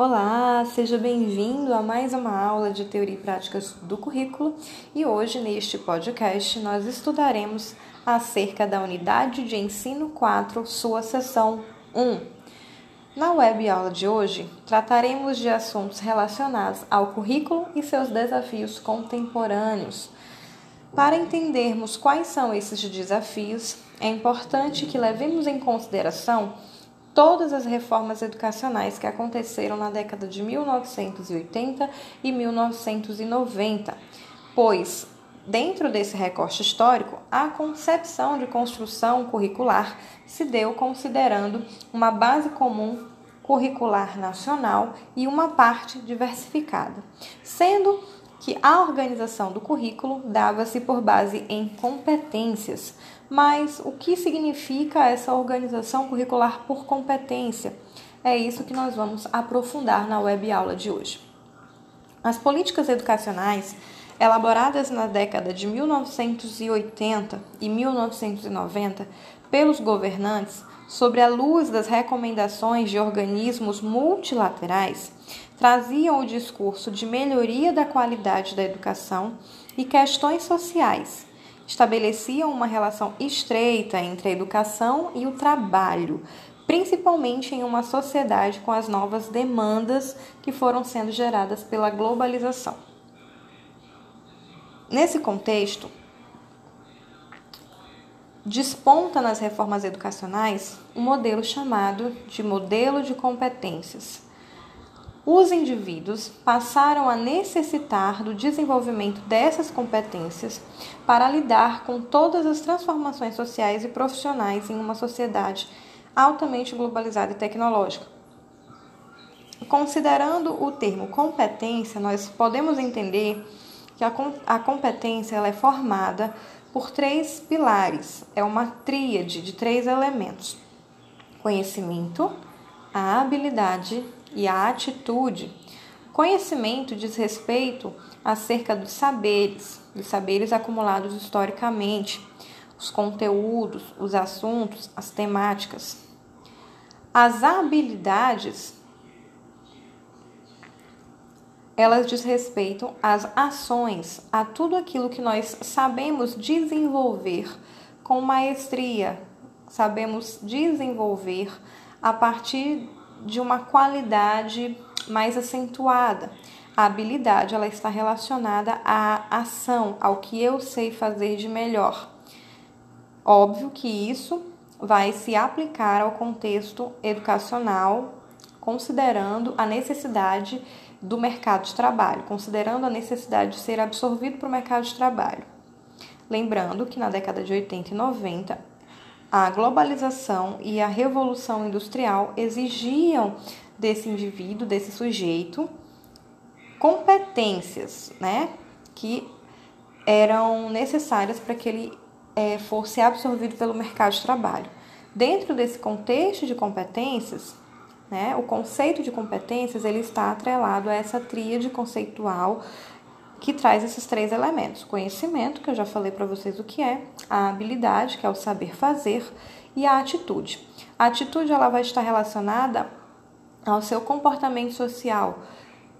Olá, seja bem-vindo a mais uma aula de Teoria e Práticas do Currículo e hoje, neste podcast, nós estudaremos acerca da Unidade de Ensino 4, sua seção 1. Na web aula de hoje, trataremos de assuntos relacionados ao currículo e seus desafios contemporâneos. Para entendermos quais são esses desafios, é importante que levemos em consideração todas as reformas educacionais que aconteceram na década de 1980 e 1990, pois Dentro desse recorte histórico, a concepção de construção curricular se deu considerando uma base comum curricular nacional e uma parte diversificada, sendo que a organização do currículo dava-se por base em competências, mas o que significa essa organização curricular por competência? É isso que nós vamos aprofundar na web aula de hoje. As políticas educacionais elaboradas na década de 1980 e 1990 pelos governantes sobre a luz das recomendações de organismos multilaterais, traziam o discurso de melhoria da qualidade da educação e questões sociais, estabeleciam uma relação estreita entre a educação e o trabalho, principalmente em uma sociedade com as novas demandas que foram sendo geradas pela globalização. Nesse contexto, desponta nas reformas educacionais um modelo chamado de modelo de competências os indivíduos passaram a necessitar do desenvolvimento dessas competências para lidar com todas as transformações sociais e profissionais em uma sociedade altamente globalizada e tecnológica. Considerando o termo competência, nós podemos entender que a, competência ela é formada por três pilares, é uma tríade de três elementos: conhecimento, a habilidade e a atitude. Conhecimento diz respeito acerca dos saberes, dos saberes acumulados historicamente, os conteúdos, os assuntos, as temáticas. As habilidades, elas diz respeito às ações, a tudo aquilo que nós sabemos desenvolver com maestria, sabemos desenvolver a partir de uma qualidade mais acentuada. A habilidade ela está relacionada à ação, ao que eu sei fazer de melhor. Óbvio que isso vai se aplicar ao contexto educacional, considerando a necessidade do mercado de trabalho, considerando a necessidade de ser absorvido para o mercado de trabalho. Lembrando que na década de 80 e 90 a globalização e a revolução industrial exigiam desse indivíduo, desse sujeito, competências, né, que eram necessárias para que ele é, fosse absorvido pelo mercado de trabalho. Dentro desse contexto de competências, né, o conceito de competências ele está atrelado a essa tríade conceitual que traz esses três elementos: conhecimento, que eu já falei para vocês o que é, a habilidade, que é o saber fazer, e a atitude. A atitude ela vai estar relacionada ao seu comportamento social,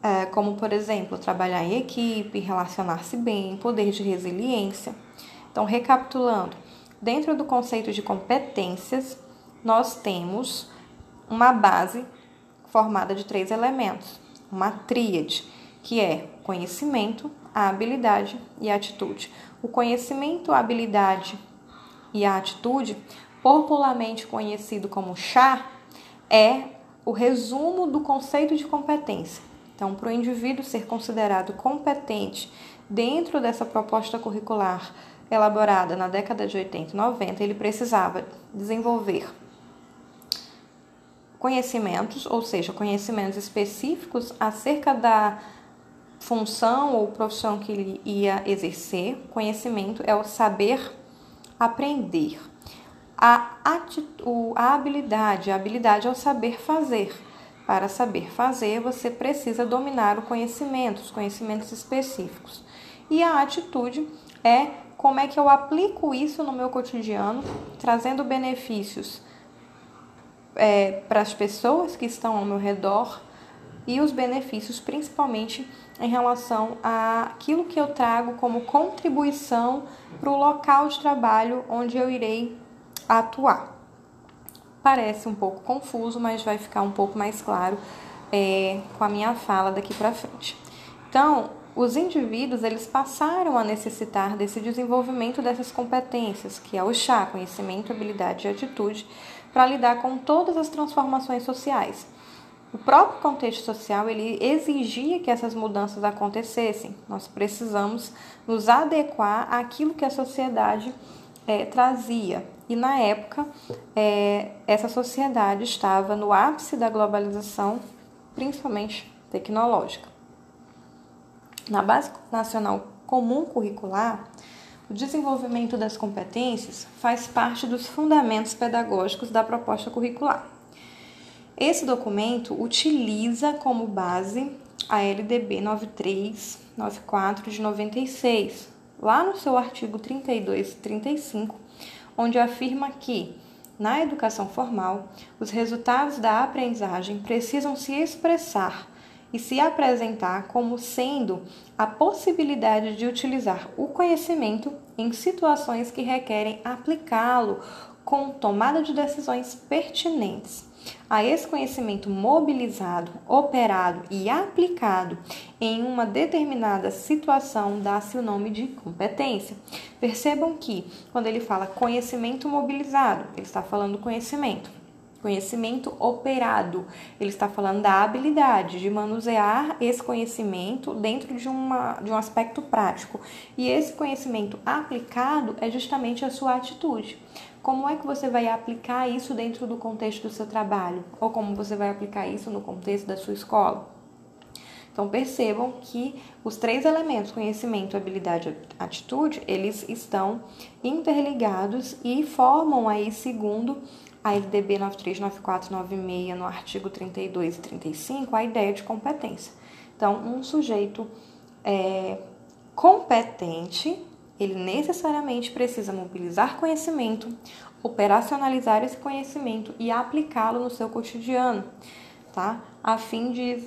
é, como por exemplo, trabalhar em equipe, relacionar-se bem, poder de resiliência. Então, recapitulando, dentro do conceito de competências, nós temos uma base formada de três elementos, uma tríade que é conhecimento, a habilidade e a atitude. O conhecimento, a habilidade e a atitude, popularmente conhecido como chá, é o resumo do conceito de competência. Então, para o indivíduo ser considerado competente dentro dessa proposta curricular elaborada na década de 80 e 90, ele precisava desenvolver conhecimentos, ou seja, conhecimentos específicos acerca da função ou profissão que ele ia exercer, conhecimento é o saber aprender. A, a habilidade, a habilidade é o saber fazer. Para saber fazer, você precisa dominar o conhecimento, os conhecimentos específicos. E a atitude é como é que eu aplico isso no meu cotidiano, trazendo benefícios é, para as pessoas que estão ao meu redor e os benefícios, principalmente em relação àquilo que eu trago como contribuição para o local de trabalho onde eu irei atuar. Parece um pouco confuso, mas vai ficar um pouco mais claro é, com a minha fala daqui para frente. Então, os indivíduos eles passaram a necessitar desse desenvolvimento dessas competências, que é o chá, conhecimento, habilidade e atitude, para lidar com todas as transformações sociais. O próprio contexto social ele exigia que essas mudanças acontecessem. Nós precisamos nos adequar àquilo que a sociedade é, trazia. E na época, é, essa sociedade estava no ápice da globalização, principalmente tecnológica. Na Base Nacional Comum Curricular, o desenvolvimento das competências faz parte dos fundamentos pedagógicos da proposta curricular. Esse documento utiliza como base a LDB 9394 de 96, lá no seu artigo 32 e 35, onde afirma que, na educação formal, os resultados da aprendizagem precisam se expressar e se apresentar como sendo a possibilidade de utilizar o conhecimento em situações que requerem aplicá-lo com tomada de decisões pertinentes. A esse conhecimento mobilizado, operado e aplicado em uma determinada situação dá-se o nome de competência. Percebam que, quando ele fala conhecimento mobilizado, ele está falando conhecimento Conhecimento operado. Ele está falando da habilidade de manusear esse conhecimento dentro de, uma, de um aspecto prático. E esse conhecimento aplicado é justamente a sua atitude. Como é que você vai aplicar isso dentro do contexto do seu trabalho? Ou como você vai aplicar isso no contexto da sua escola? Então percebam que os três elementos, conhecimento, habilidade e atitude, eles estão interligados e formam aí, segundo a LDB 939496, no artigo 32 e 35, a ideia de competência. Então, um sujeito é, competente, ele necessariamente precisa mobilizar conhecimento, operacionalizar esse conhecimento e aplicá-lo no seu cotidiano, tá? A fim de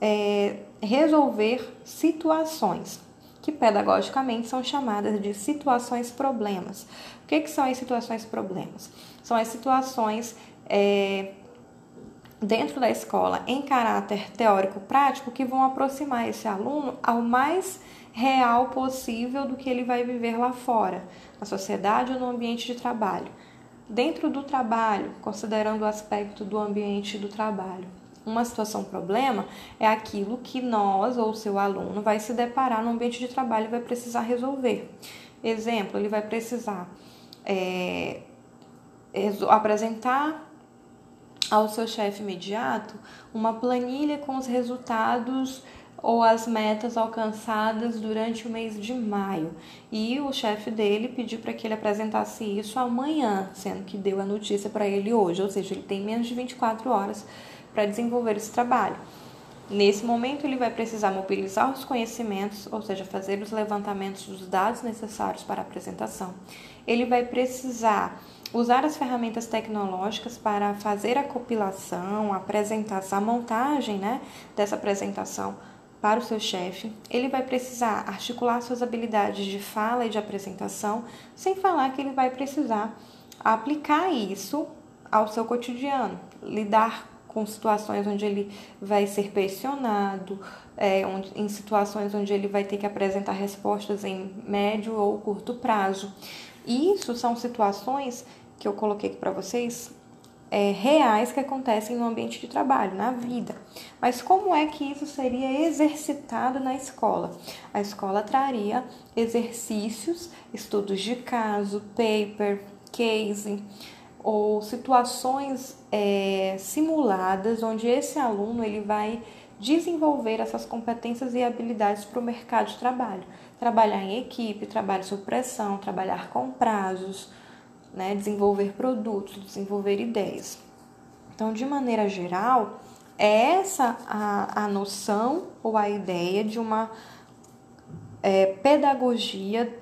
é, resolver situações que pedagogicamente são chamadas de situações problemas. O que, que são as situações problemas? São as situações é, dentro da escola em caráter teórico-prático que vão aproximar esse aluno ao mais real possível do que ele vai viver lá fora, na sociedade ou no ambiente de trabalho. Dentro do trabalho, considerando o aspecto do ambiente do trabalho, uma situação problema é aquilo que nós ou seu aluno vai se deparar no ambiente de trabalho e vai precisar resolver. Exemplo, ele vai precisar é, apresentar ao seu chefe imediato uma planilha com os resultados ou as metas alcançadas durante o mês de maio. E o chefe dele pediu para que ele apresentasse isso amanhã, sendo que deu a notícia para ele hoje, ou seja, ele tem menos de 24 horas para desenvolver esse trabalho. Nesse momento, ele vai precisar mobilizar os conhecimentos, ou seja, fazer os levantamentos dos dados necessários para a apresentação. Ele vai precisar usar as ferramentas tecnológicas para fazer a compilação, a apresentação, a montagem né, dessa apresentação para o seu chefe. Ele vai precisar articular suas habilidades de fala e de apresentação, sem falar que ele vai precisar aplicar isso ao seu cotidiano, lidar com situações onde ele vai ser pressionado, é, onde, em situações onde ele vai ter que apresentar respostas em médio ou curto prazo. Isso são situações que eu coloquei aqui para vocês é, reais que acontecem no ambiente de trabalho, na vida. Mas como é que isso seria exercitado na escola? A escola traria exercícios, estudos de caso, paper, case ou situações é, simuladas onde esse aluno ele vai desenvolver essas competências e habilidades para o mercado de trabalho. Trabalhar em equipe, trabalho sob pressão, trabalhar com prazos, né, desenvolver produtos, desenvolver ideias. Então, de maneira geral, é essa a, a noção ou a ideia de uma é, pedagogia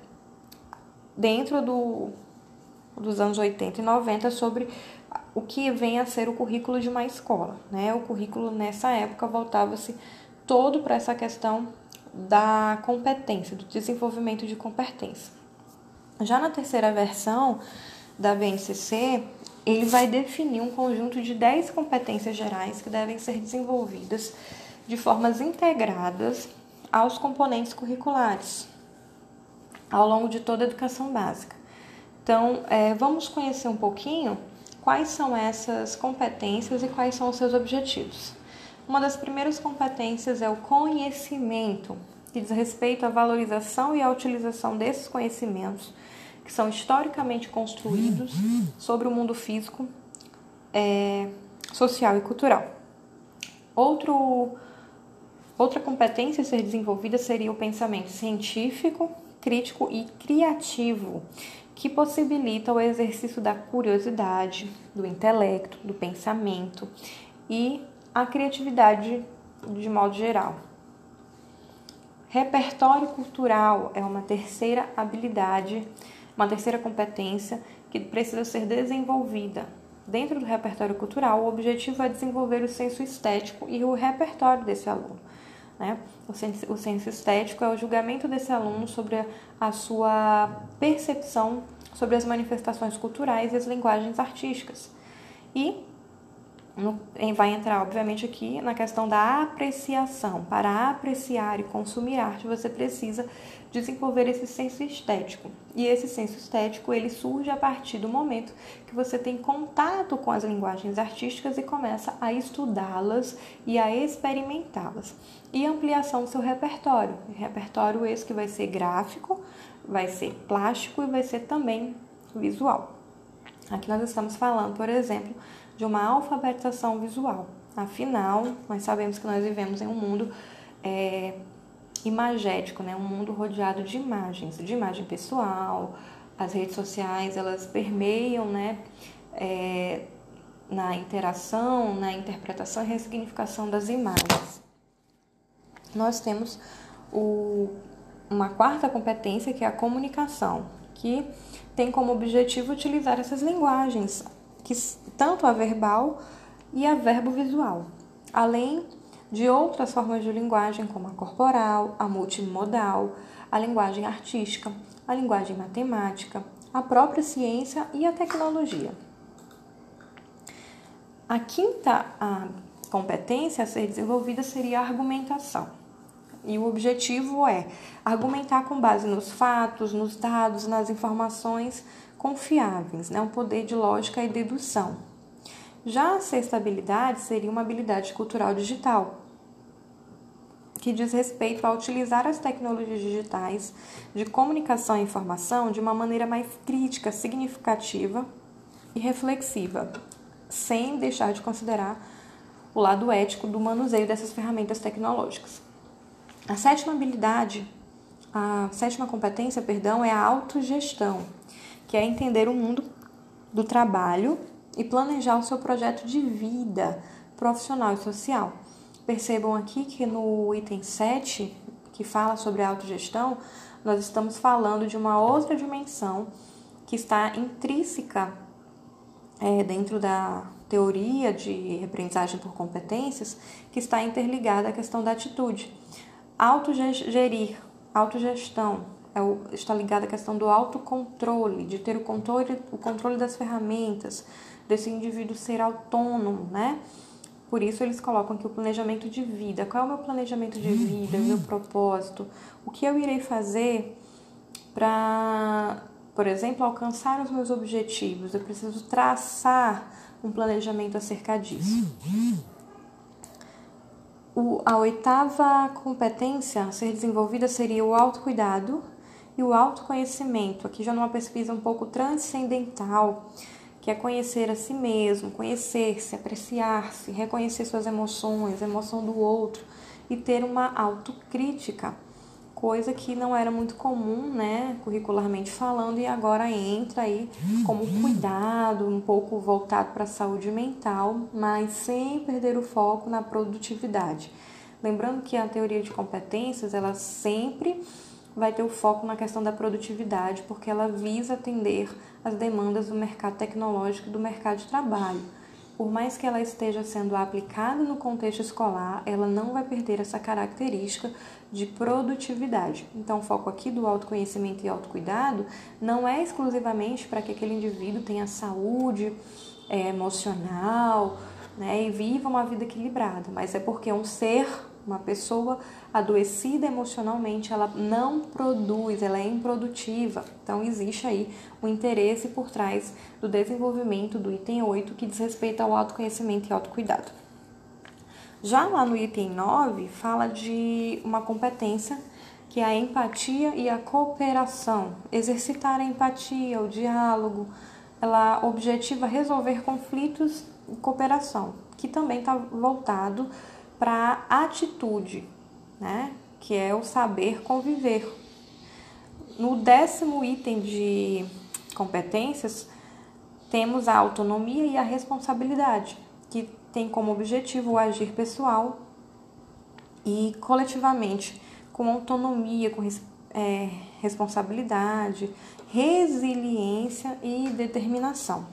dentro do, dos anos 80 e 90 sobre o que vem a ser o currículo de uma escola. Né? O currículo nessa época voltava-se todo para essa questão da competência, do desenvolvimento de competência. Já na terceira versão da BNCC, ele vai definir um conjunto de 10 competências gerais que devem ser desenvolvidas de formas integradas aos componentes curriculares ao longo de toda a educação básica. Então, é, vamos conhecer um pouquinho quais são essas competências e quais são os seus objetivos. Uma das primeiras competências é o conhecimento, que diz respeito à valorização e à utilização desses conhecimentos que são historicamente construídos sobre o mundo físico, é, social e cultural. Outro, outra competência a ser desenvolvida seria o pensamento científico, crítico e criativo, que possibilita o exercício da curiosidade, do intelecto, do pensamento e a criatividade de modo geral. Repertório cultural é uma terceira habilidade uma terceira competência que precisa ser desenvolvida. Dentro do repertório cultural, o objetivo é desenvolver o senso estético e o repertório desse aluno. Né? O, senso, o senso estético é o julgamento desse aluno sobre a, a sua percepção sobre as manifestações culturais e as linguagens artísticas. E no, vai entrar, obviamente, aqui na questão da apreciação. Para apreciar e consumir arte, você precisa desenvolver esse senso estético. E esse senso estético, ele surge a partir do momento que você tem contato com as linguagens artísticas e começa a estudá-las e a experimentá-las. E ampliação do seu repertório. Repertório esse que vai ser gráfico, vai ser plástico e vai ser também visual. Aqui nós estamos falando, por exemplo, de uma alfabetização visual. Afinal, nós sabemos que nós vivemos em um mundo é, imagético, né? um mundo rodeado de imagens, de imagem pessoal, as redes sociais elas permeiam né? É, na interação, na interpretação e ressignificação das imagens. Nós temos o, uma quarta competência que é a comunicação, que tem como objetivo utilizar essas linguagens que tanto a verbal e a verbo visual, além de outras formas de linguagem como a corporal, a multimodal, a linguagem artística, a linguagem matemática, a própria ciência e a tecnologia. A quinta a competência a ser desenvolvida seria a argumentação. E o objetivo é argumentar com base nos fatos, nos dados, nas informações confiáveis, né? um poder de lógica e dedução. Já a sexta habilidade seria uma habilidade cultural digital, que diz respeito a utilizar as tecnologias digitais de comunicação e informação de uma maneira mais crítica, significativa e reflexiva, sem deixar de considerar o lado ético do manuseio dessas ferramentas tecnológicas. A sétima habilidade, a sétima competência, perdão, é a autogestão que é entender o mundo do trabalho e planejar o seu projeto de vida profissional e social. Percebam aqui que no item 7, que fala sobre a autogestão, nós estamos falando de uma outra dimensão que está intrínseca é, dentro da teoria de aprendizagem por competências, que está interligada à questão da atitude. Autogerir, autogestão, é o, está ligada à questão do autocontrole, de ter o controle, o controle das ferramentas, desse indivíduo ser autônomo, né? Por isso eles colocam aqui o planejamento de vida. Qual é o meu planejamento de vida, o meu propósito? O que eu irei fazer para, por exemplo, alcançar os meus objetivos? Eu preciso traçar um planejamento acerca disso. O, a oitava competência a ser desenvolvida seria o autocuidado e o autoconhecimento, aqui já numa pesquisa um pouco transcendental, que é conhecer a si mesmo, conhecer-se, apreciar-se, reconhecer suas emoções, a emoção do outro e ter uma autocrítica, coisa que não era muito comum, né, curricularmente falando, e agora entra aí como cuidado, um pouco voltado para a saúde mental, mas sem perder o foco na produtividade. Lembrando que a teoria de competências, ela sempre vai ter o foco na questão da produtividade, porque ela visa atender as demandas do mercado tecnológico e do mercado de trabalho. Por mais que ela esteja sendo aplicada no contexto escolar, ela não vai perder essa característica de produtividade. Então, o foco aqui do autoconhecimento e autocuidado não é exclusivamente para que aquele indivíduo tenha saúde é, emocional né, e viva uma vida equilibrada, mas é porque é um ser uma pessoa adoecida emocionalmente, ela não produz, ela é improdutiva. Então, existe aí o interesse por trás do desenvolvimento do item 8, que diz respeito ao autoconhecimento e autocuidado. Já lá no item 9, fala de uma competência que é a empatia e a cooperação. Exercitar a empatia, o diálogo, ela objetiva resolver conflitos e cooperação, que também está voltado para atitude, né? Que é o saber conviver. No décimo item de competências, temos a autonomia e a responsabilidade, que tem como objetivo o agir pessoal e coletivamente, com autonomia, com é, responsabilidade, resiliência e determinação.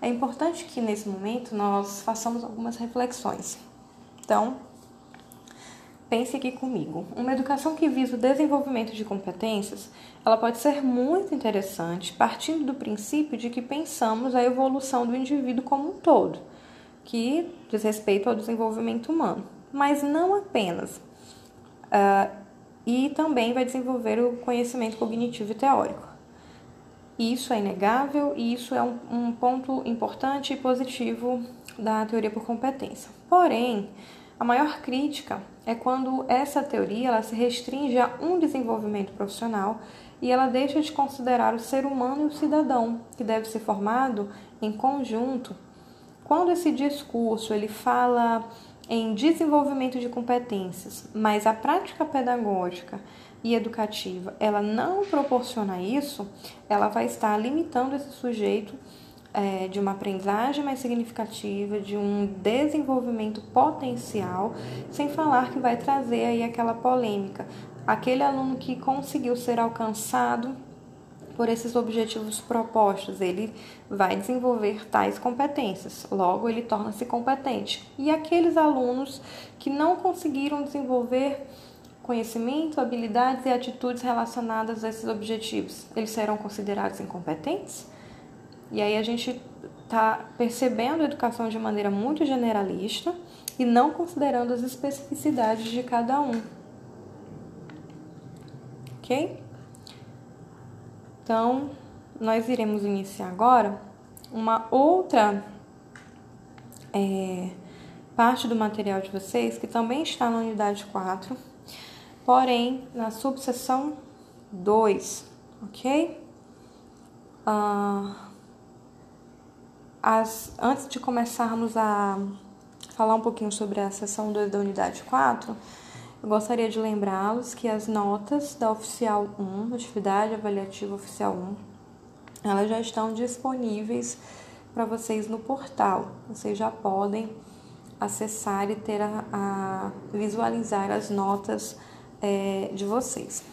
É importante que nesse momento nós façamos algumas reflexões. Então, pense aqui comigo. Uma educação que visa o desenvolvimento de competências, ela pode ser muito interessante, partindo do princípio de que pensamos a evolução do indivíduo como um todo, que diz respeito ao desenvolvimento humano, mas não apenas. Uh, e também vai desenvolver o conhecimento cognitivo e teórico. Isso é inegável e isso é um, um ponto importante e positivo da teoria por competência. Porém, a maior crítica é quando essa teoria ela se restringe a um desenvolvimento profissional e ela deixa de considerar o ser humano e o cidadão, que deve ser formado em conjunto. Quando esse discurso ele fala em desenvolvimento de competências, mas a prática pedagógica e educativa ela não proporciona isso, ela vai estar limitando esse sujeito é, de uma aprendizagem mais significativa, de um desenvolvimento potencial, sem falar que vai trazer aí aquela polêmica. Aquele aluno que conseguiu ser alcançado por esses objetivos propostos, ele vai desenvolver tais competências, logo ele torna-se competente. E aqueles alunos que não conseguiram desenvolver conhecimento, habilidades e atitudes relacionadas a esses objetivos, eles serão considerados incompetentes? E aí a gente está percebendo a educação de maneira muito generalista e não considerando as especificidades de cada um. Ok? Então, nós iremos iniciar agora uma outra é, parte do material de vocês que também está na unidade 4, porém na subseção 2, ok? Uh, as, antes de começarmos a falar um pouquinho sobre a sessão 2 da unidade 4, eu gostaria de lembrá-los que as notas da oficial 1, atividade avaliativa oficial 1, elas já estão disponíveis para vocês no portal. Vocês já podem acessar e ter a, a visualizar as notas é, de vocês,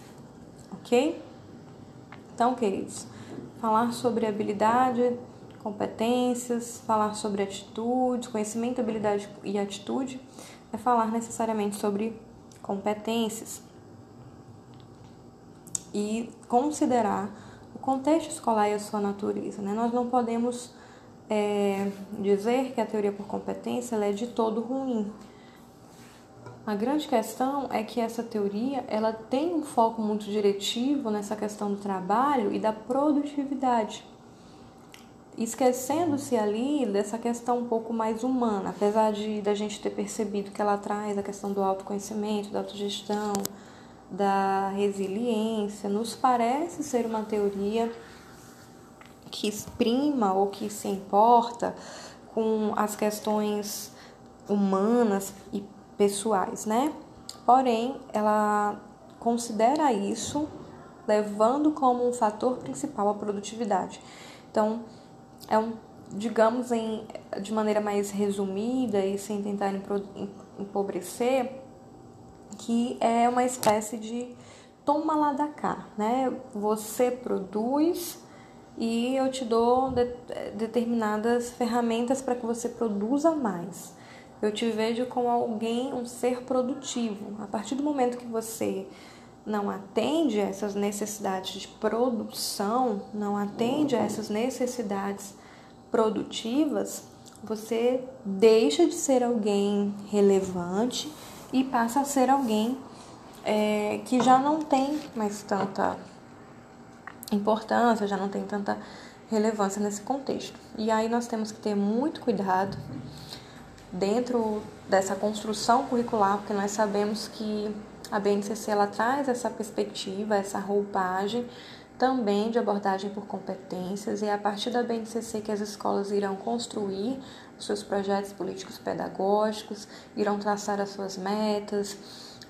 ok? Então, queridos, falar sobre habilidade competências, falar sobre atitudes, conhecimento, habilidade e atitude, é falar necessariamente sobre competências e considerar o contexto escolar e a sua natureza. Né? Nós não podemos é, dizer que a teoria por competência é de todo ruim. A grande questão é que essa teoria ela tem um foco muito diretivo nessa questão do trabalho e da produtividade esquecendo-se ali dessa questão um pouco mais humana, apesar de da gente ter percebido que ela traz a questão do autoconhecimento, da autogestão, da resiliência, nos parece ser uma teoria que exprima ou que se importa com as questões humanas e pessoais, né? Porém, ela considera isso levando como um fator principal a produtividade. Então, é um, digamos em, de maneira mais resumida e sem tentar empobrecer, que é uma espécie de toma lá da cá, né? Você produz e eu te dou de, determinadas ferramentas para que você produza mais. Eu te vejo como alguém, um ser produtivo. A partir do momento que você não atende a essas necessidades de produção, não atende a essas necessidades produtivas, você deixa de ser alguém relevante e passa a ser alguém é, que já não tem mais tanta importância, já não tem tanta relevância nesse contexto. E aí nós temos que ter muito cuidado dentro dessa construção curricular, porque nós sabemos que a BNCC ela traz essa perspectiva, essa roupagem também de abordagem por competências e é a partir da BNCC que as escolas irão construir os seus projetos políticos pedagógicos, irão traçar as suas metas,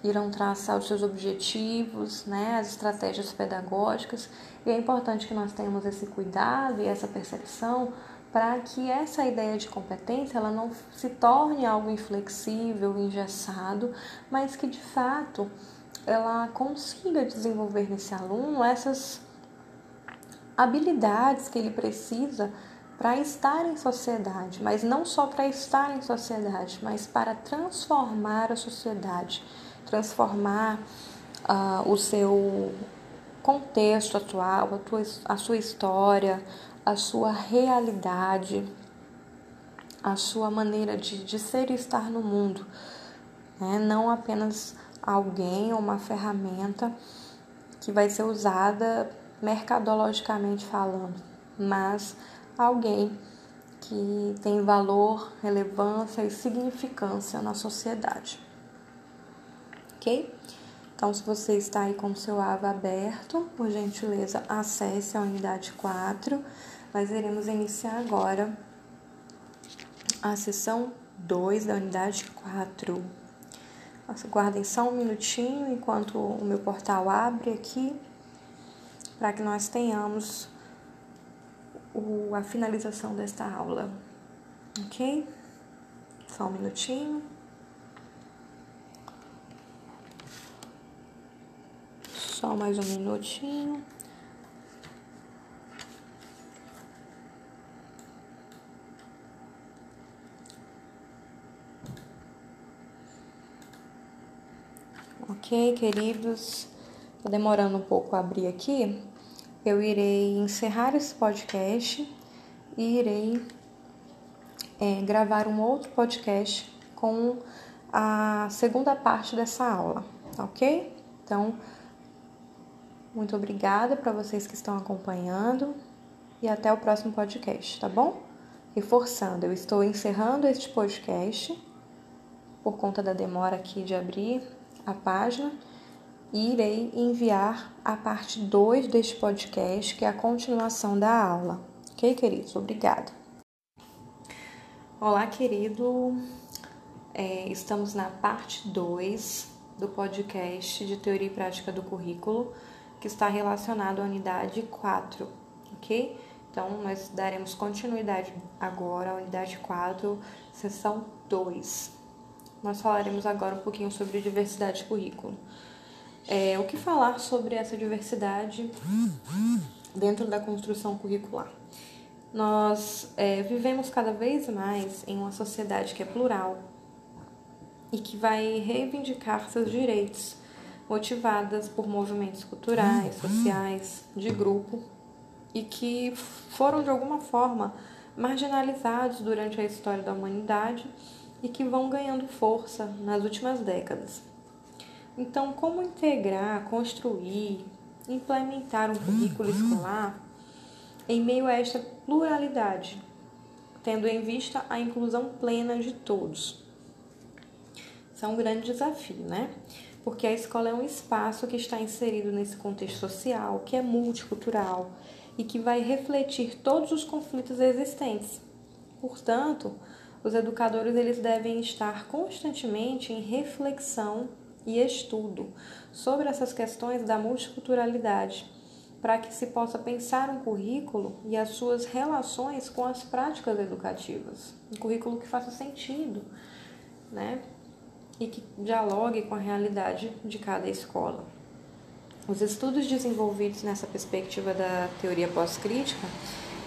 irão traçar os seus objetivos, né, as estratégias pedagógicas, e é importante que nós tenhamos esse cuidado e essa percepção para que essa ideia de competência ela não se torne algo inflexível, engessado, mas que de fato ela consiga desenvolver nesse aluno essas habilidades que ele precisa para estar em sociedade, mas não só para estar em sociedade, mas para transformar a sociedade, transformar uh, o seu contexto atual, a, tua, a sua história, a sua realidade, a sua maneira de, de ser e estar no mundo, né? não apenas alguém ou uma ferramenta que vai ser usada mercadologicamente falando, mas alguém que tem valor, relevância e significância na sociedade. Ok? Então, se você está aí com o seu AVA aberto, por gentileza, acesse a unidade 4. Nós iremos iniciar agora a sessão 2 da unidade 4. Nossa, guardem só um minutinho enquanto o meu portal abre aqui, para que nós tenhamos o, a finalização desta aula. Ok? Só um minutinho. Só mais um minutinho. Ok, queridos, Tô demorando um pouco a abrir aqui, eu irei encerrar esse podcast e irei é, gravar um outro podcast com a segunda parte dessa aula, ok? Então, muito obrigada para vocês que estão acompanhando e até o próximo podcast, tá bom? Reforçando, eu estou encerrando este podcast por conta da demora aqui de abrir a página e irei enviar a parte 2 deste podcast, que é a continuação da aula. Ok, queridos? Obrigada. Olá, querido. É, estamos na parte 2 do podcast de Teoria e Prática do Currículo, que está relacionado à unidade 4, ok? Então, nós daremos continuidade agora à unidade 4, sessão 2. Nós falaremos agora um pouquinho sobre diversidade de currículo. É, o que falar sobre essa diversidade dentro da construção curricular? Nós é, vivemos cada vez mais em uma sociedade que é plural e que vai reivindicar seus direitos, motivadas por movimentos culturais, sociais, de grupo e que foram de alguma forma marginalizados durante a história da humanidade e que vão ganhando força nas últimas décadas. Então, como integrar, construir, implementar um currículo escolar em meio a esta pluralidade, tendo em vista a inclusão plena de todos? Isso é um grande desafio, né? Porque a escola é um espaço que está inserido nesse contexto social, que é multicultural e que vai refletir todos os conflitos existentes. Portanto, os educadores eles devem estar constantemente em reflexão e estudo sobre essas questões da multiculturalidade, para que se possa pensar um currículo e as suas relações com as práticas educativas. Um currículo que faça sentido, né? E que dialogue com a realidade de cada escola. Os estudos desenvolvidos nessa perspectiva da teoria pós-crítica,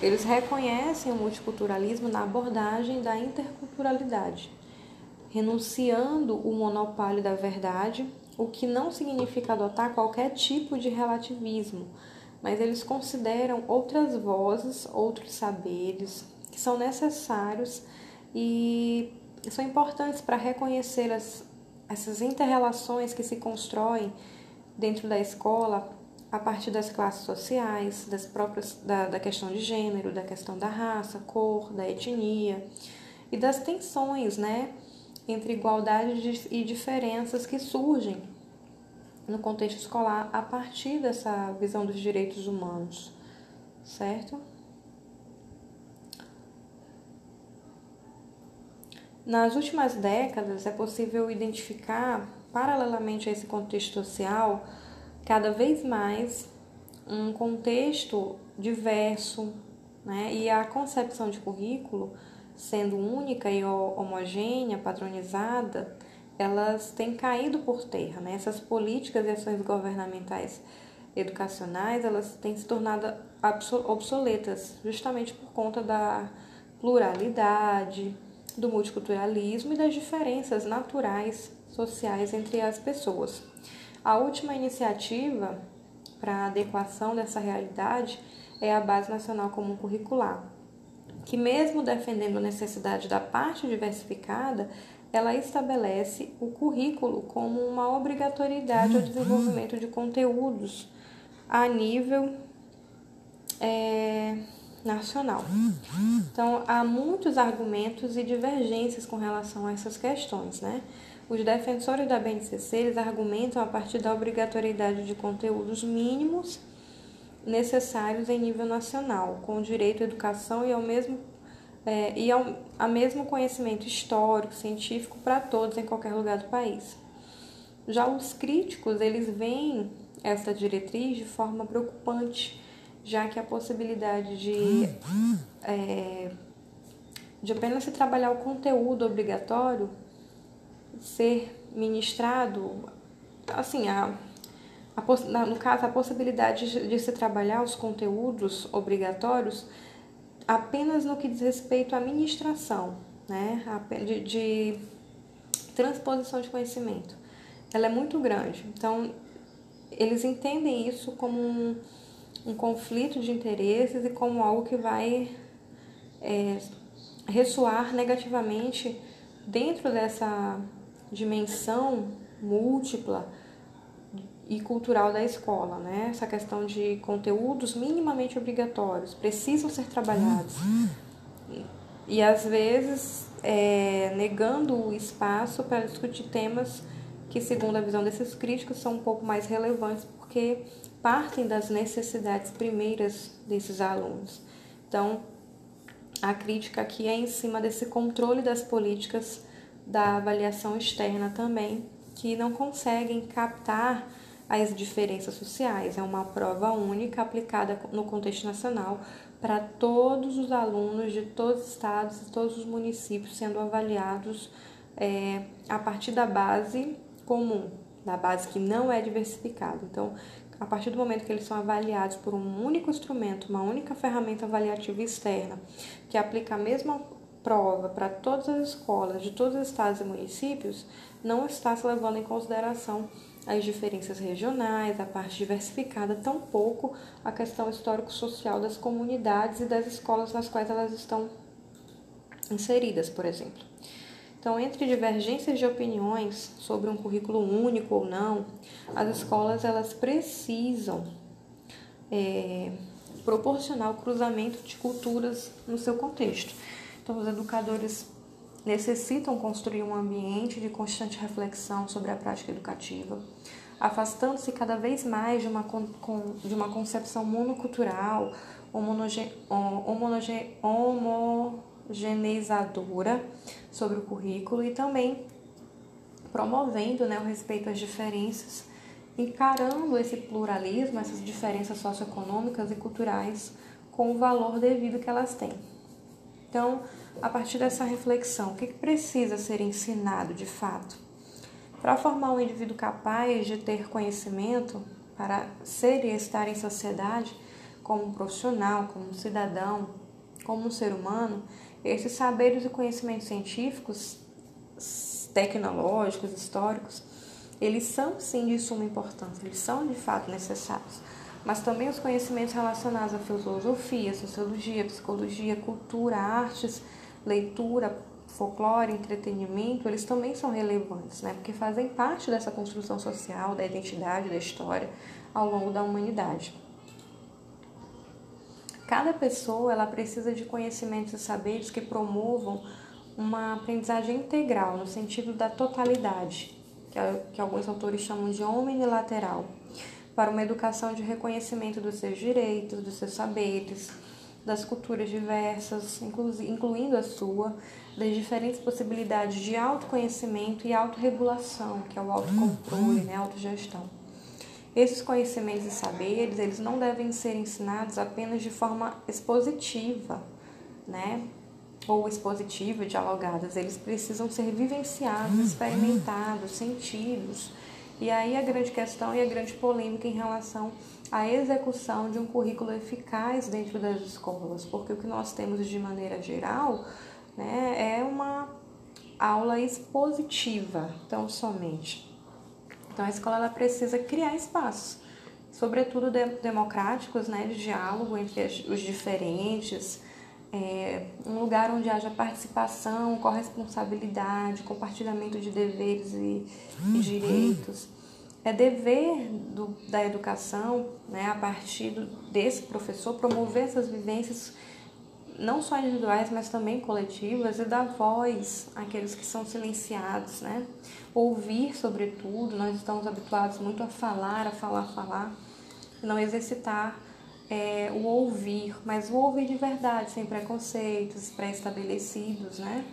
eles reconhecem o multiculturalismo na abordagem da interculturalidade, renunciando o monopólio da verdade, o que não significa adotar qualquer tipo de relativismo, mas eles consideram outras vozes, outros saberes que são necessários e são importantes para reconhecer as, essas interrelações que se constroem dentro da escola a partir das classes sociais, das próprias da, da questão de gênero, da questão da raça, cor, da etnia e das tensões, né, entre igualdade e diferenças que surgem no contexto escolar a partir dessa visão dos direitos humanos, certo? Nas últimas décadas é possível identificar, paralelamente a esse contexto social, cada vez mais um contexto diverso, né? E a concepção de currículo, sendo única e homogênea, padronizada, elas têm caído por terra, né? Essas políticas e ações governamentais educacionais, elas têm se tornado obsoletas, justamente por conta da pluralidade, do multiculturalismo e das diferenças naturais sociais entre as pessoas. A última iniciativa para a adequação dessa realidade é a Base Nacional Comum Curricular, que, mesmo defendendo a necessidade da parte diversificada, ela estabelece o currículo como uma obrigatoriedade ao desenvolvimento de conteúdos a nível é, nacional. Então, há muitos argumentos e divergências com relação a essas questões, né? Os defensores da BNCC eles argumentam a partir da obrigatoriedade de conteúdos mínimos necessários em nível nacional, com direito à educação e ao mesmo é, e ao a mesmo conhecimento histórico, científico para todos em qualquer lugar do país. Já os críticos eles veem essa diretriz de forma preocupante, já que a possibilidade de é, de apenas se trabalhar o conteúdo obrigatório ser ministrado, assim, a, a, no caso, a possibilidade de, se trabalhar os conteúdos obrigatórios apenas no que diz respeito à ministração, né, de, de transposição de conhecimento. Ela é muito grande. Então, eles entendem isso como um, um conflito de interesses e como algo que vai é, ressoar negativamente dentro dessa dimensão múltipla e cultural da escola, né? Essa questão de conteúdos minimamente obrigatórios precisam ser trabalhados e às vezes é, negando o espaço para discutir temas que, segundo a visão desses críticos, são um pouco mais relevantes porque partem das necessidades primeiras desses alunos. Então, a crítica aqui é em cima desse controle das políticas da avaliação externa também, que não conseguem captar as diferenças sociais. É uma prova única aplicada no contexto nacional para todos os alunos de todos os estados e todos os municípios sendo avaliados é, a partir da base comum, da base que não é diversificada. Então, a partir do momento que eles são avaliados por um único instrumento, uma única ferramenta avaliativa externa, que aplica a mesma prova para todas as escolas de todos os estados e municípios, não está se levando em consideração as diferenças regionais, a parte diversificada, tampouco a questão histórico-social das comunidades e das escolas nas quais elas estão inseridas, por exemplo. Então, entre divergências de opiniões sobre um currículo único ou não, as escolas elas precisam é, proporcionar o cruzamento de culturas no seu contexto. Então, os educadores necessitam construir um ambiente de constante reflexão sobre a prática educativa, afastando-se cada vez mais de uma, de uma concepção monocultural, homogeneizadora sobre o currículo e também promovendo né, o respeito às diferenças, encarando esse pluralismo, essas diferenças socioeconômicas e culturais com o valor devido que elas têm. Então, a partir dessa reflexão, o que precisa ser ensinado de fato? Para formar um indivíduo capaz de ter conhecimento para ser e estar em sociedade como um profissional, como um cidadão, como um ser humano, esses saberes e conhecimentos científicos, tecnológicos, históricos, eles são sim de suma importância, eles são de fato necessários. Mas também os conhecimentos relacionados à filosofia, sociologia, psicologia, cultura, artes, leitura, folclore, entretenimento, eles também são relevantes, né? Porque fazem parte dessa construção social, da identidade, da história ao longo da humanidade. Cada pessoa ela precisa de conhecimentos e saberes que promovam uma aprendizagem integral, no sentido da totalidade, que, é, que alguns autores chamam de omnilateral, para uma educação de reconhecimento dos seus direitos, dos seus saberes, das culturas diversas, incluindo a sua, das diferentes possibilidades de autoconhecimento e autorregulação, que é o autocontrole, né, autogestão. Esses conhecimentos e saberes, eles não devem ser ensinados apenas de forma expositiva, né? Ou expositiva, dialogadas. Eles precisam ser vivenciados, uhum. experimentados, sentidos. E aí a grande questão e a grande polêmica em relação à execução de um currículo eficaz dentro das escolas, porque o que nós temos de maneira geral né, é uma aula expositiva, tão somente. Então a escola ela precisa criar espaços, sobretudo de, democráticos, né, de diálogo entre os diferentes, é, um lugar onde haja participação, corresponsabilidade, compartilhamento de deveres e, e direitos. É dever do, da educação, né, a partir desse professor, promover essas vivências não só individuais, mas também coletivas, e dar voz àqueles que são silenciados, né? Ouvir, sobretudo, nós estamos habituados muito a falar, a falar, a falar, não exercitar é, o ouvir, mas o ouvir de verdade, sem preconceitos pré-estabelecidos, né?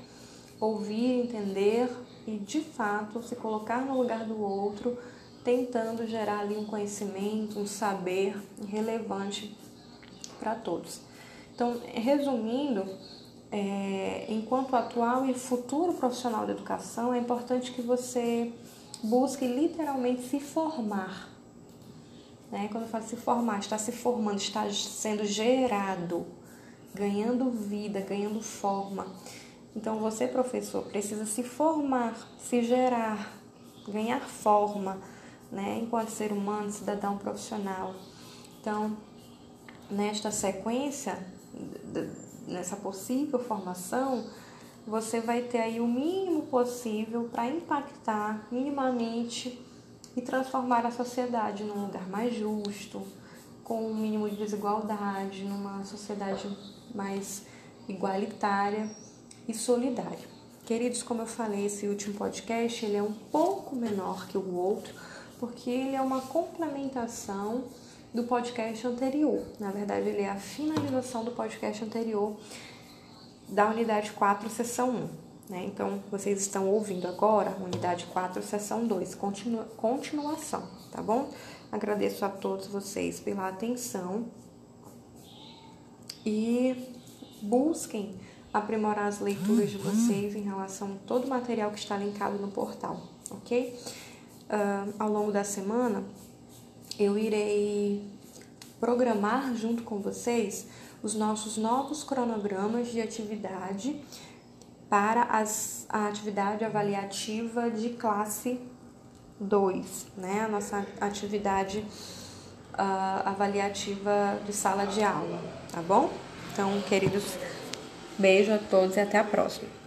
Ouvir, entender e, de fato, se colocar no lugar do outro, tentando gerar ali um conhecimento, um saber relevante para todos. Então, resumindo, é, enquanto atual e futuro profissional da educação, é importante que você busque literalmente se formar. Né? Quando eu falo se formar, está se formando, está sendo gerado, ganhando vida, ganhando forma. Então, você, professor, precisa se formar, se gerar, ganhar forma, né? enquanto ser humano, cidadão profissional. Então, nesta sequência, nessa possível formação, você vai ter aí o mínimo possível para impactar minimamente e transformar a sociedade num lugar mais justo, com um mínimo de desigualdade, numa sociedade mais igualitária e solidária. Queridos, como eu falei, esse último podcast ele é um pouco menor que o outro, porque ele é uma complementação do podcast anterior. Na verdade, ele é a finalização do podcast anterior da unidade 4, sessão 1. Né? Então, vocês estão ouvindo agora, unidade 4, sessão 2, continua, continuação, tá bom? Agradeço a todos vocês pela atenção e busquem aprimorar as leituras de vocês em relação a todo o material que está linkado no portal, ok? Uh, ao longo da semana, eu irei programar junto com vocês os nossos novos cronogramas de atividade para as, a atividade avaliativa de classe 2, né? A nossa atividade uh, avaliativa de sala de aula, tá bom? Então, queridos, beijo a todos e até a próxima.